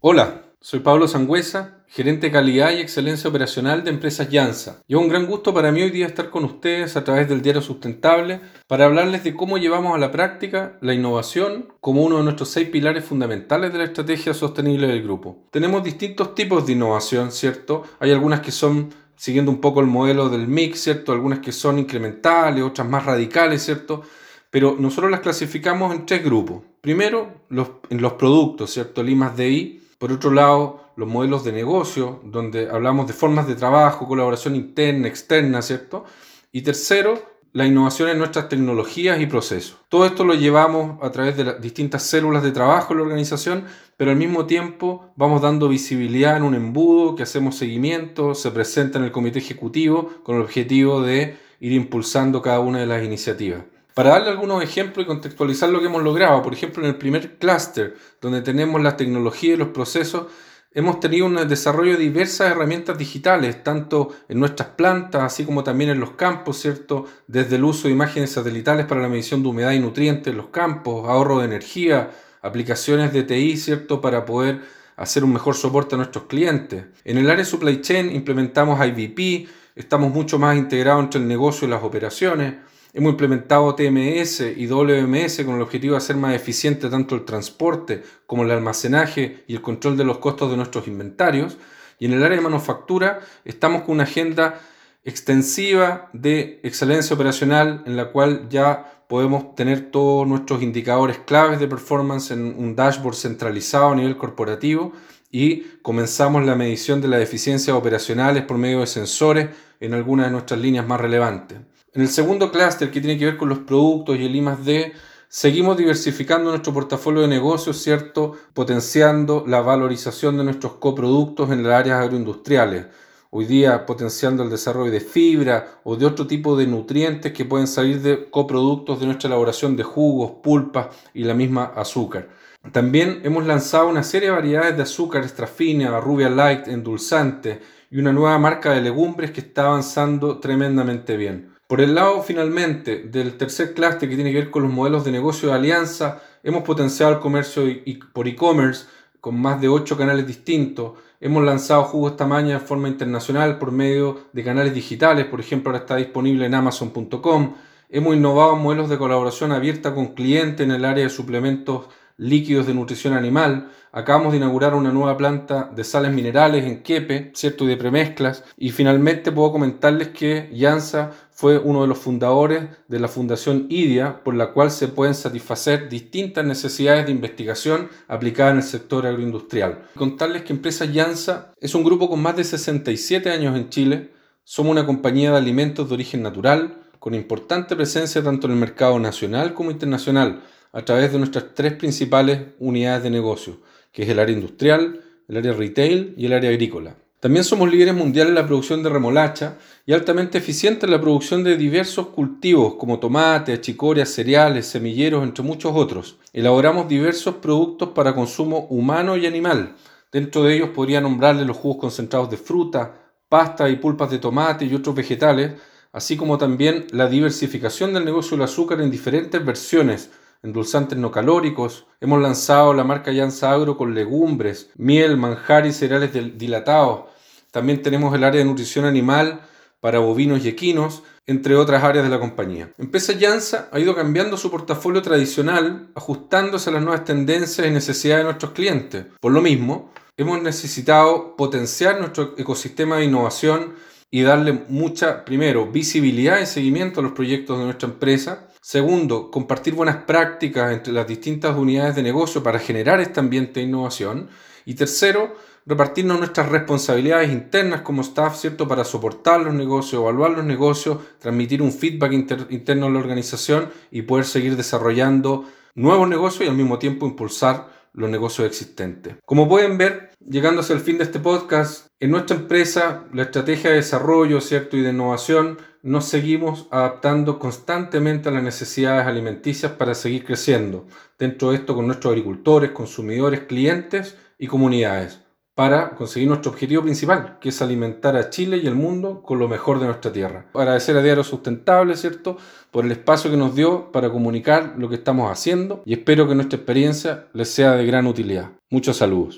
Hola, soy Pablo Sangüesa, gerente de calidad y excelencia operacional de Empresas Llanza. Y es un gran gusto para mí hoy día estar con ustedes a través del Diario Sustentable para hablarles de cómo llevamos a la práctica la innovación como uno de nuestros seis pilares fundamentales de la estrategia sostenible del grupo. Tenemos distintos tipos de innovación, ¿cierto? Hay algunas que son siguiendo un poco el modelo del mix, ¿cierto? Algunas que son incrementales, otras más radicales, ¿cierto? Pero nosotros las clasificamos en tres grupos. Primero, los, en los productos, ¿cierto? El I más por otro lado, los modelos de negocio, donde hablamos de formas de trabajo, colaboración interna, externa, ¿cierto? Y tercero, la innovación en nuestras tecnologías y procesos. Todo esto lo llevamos a través de las distintas células de trabajo en la organización, pero al mismo tiempo vamos dando visibilidad en un embudo que hacemos seguimiento, se presenta en el comité ejecutivo con el objetivo de ir impulsando cada una de las iniciativas. Para darle algunos ejemplos y contextualizar lo que hemos logrado, por ejemplo, en el primer clúster, donde tenemos la tecnología y los procesos, hemos tenido un desarrollo de diversas herramientas digitales, tanto en nuestras plantas, así como también en los campos, ¿cierto? Desde el uso de imágenes satelitales para la medición de humedad y nutrientes en los campos, ahorro de energía, aplicaciones de TI, ¿cierto? Para poder hacer un mejor soporte a nuestros clientes. En el área supply chain implementamos IVP, estamos mucho más integrados entre el negocio y las operaciones. Hemos implementado TMS y WMS con el objetivo de hacer más eficiente tanto el transporte como el almacenaje y el control de los costos de nuestros inventarios. Y en el área de manufactura estamos con una agenda extensiva de excelencia operacional en la cual ya podemos tener todos nuestros indicadores claves de performance en un dashboard centralizado a nivel corporativo y comenzamos la medición de las eficiencias operacionales por medio de sensores en algunas de nuestras líneas más relevantes. En el segundo clúster, que tiene que ver con los productos y el I seguimos diversificando nuestro portafolio de negocios, ¿cierto? Potenciando la valorización de nuestros coproductos en las áreas agroindustriales. Hoy día potenciando el desarrollo de fibra o de otro tipo de nutrientes que pueden salir de coproductos de nuestra elaboración de jugos, pulpas y la misma azúcar. También hemos lanzado una serie de variedades de azúcar extra fina, rubia light, endulzante y una nueva marca de legumbres que está avanzando tremendamente bien. Por el lado, finalmente, del tercer clúster que tiene que ver con los modelos de negocio de alianza, hemos potenciado el comercio por e-commerce con más de ocho canales distintos. Hemos lanzado jugos tamaño de forma internacional por medio de canales digitales, por ejemplo, ahora está disponible en amazon.com. Hemos innovado modelos de colaboración abierta con clientes en el área de suplementos líquidos de nutrición animal. Acabamos de inaugurar una nueva planta de sales minerales en Quepe, ¿cierto? Y de premezclas. Y finalmente puedo comentarles que Yansa fue uno de los fundadores de la Fundación IDIA, por la cual se pueden satisfacer distintas necesidades de investigación aplicadas en el sector agroindustrial. Contarles que Empresa Yansa es un grupo con más de 67 años en Chile. Somos una compañía de alimentos de origen natural, con importante presencia tanto en el mercado nacional como internacional a través de nuestras tres principales unidades de negocio, que es el área industrial, el área retail y el área agrícola. También somos líderes mundiales en la producción de remolacha y altamente eficientes en la producción de diversos cultivos como tomate, achicorias, cereales, semilleros, entre muchos otros. Elaboramos diversos productos para consumo humano y animal. Dentro de ellos podría nombrarle los jugos concentrados de fruta, pasta y pulpas de tomate y otros vegetales, así como también la diversificación del negocio del azúcar en diferentes versiones, endulzantes no calóricos. Hemos lanzado la marca Yansa Agro con legumbres, miel, manjar y cereales dilatados. También tenemos el área de nutrición animal para bovinos y equinos, entre otras áreas de la compañía. Empresa Yansa ha ido cambiando su portafolio tradicional, ajustándose a las nuevas tendencias y necesidades de nuestros clientes. Por lo mismo, hemos necesitado potenciar nuestro ecosistema de innovación y darle mucha, primero, visibilidad y seguimiento a los proyectos de nuestra empresa Segundo, compartir buenas prácticas entre las distintas unidades de negocio para generar este ambiente de innovación. Y tercero, repartirnos nuestras responsabilidades internas como staff, ¿cierto? Para soportar los negocios, evaluar los negocios, transmitir un feedback interno a la organización y poder seguir desarrollando nuevos negocios y al mismo tiempo impulsar los negocios existentes. Como pueden ver, llegando hacia el fin de este podcast, en nuestra empresa la estrategia de desarrollo ¿cierto? y de innovación nos seguimos adaptando constantemente a las necesidades alimenticias para seguir creciendo. Dentro de esto con nuestros agricultores, consumidores, clientes y comunidades para conseguir nuestro objetivo principal, que es alimentar a Chile y el mundo con lo mejor de nuestra tierra. Agradecer a Diario Sustentable, ¿cierto?, por el espacio que nos dio para comunicar lo que estamos haciendo y espero que nuestra experiencia les sea de gran utilidad. Muchos saludos.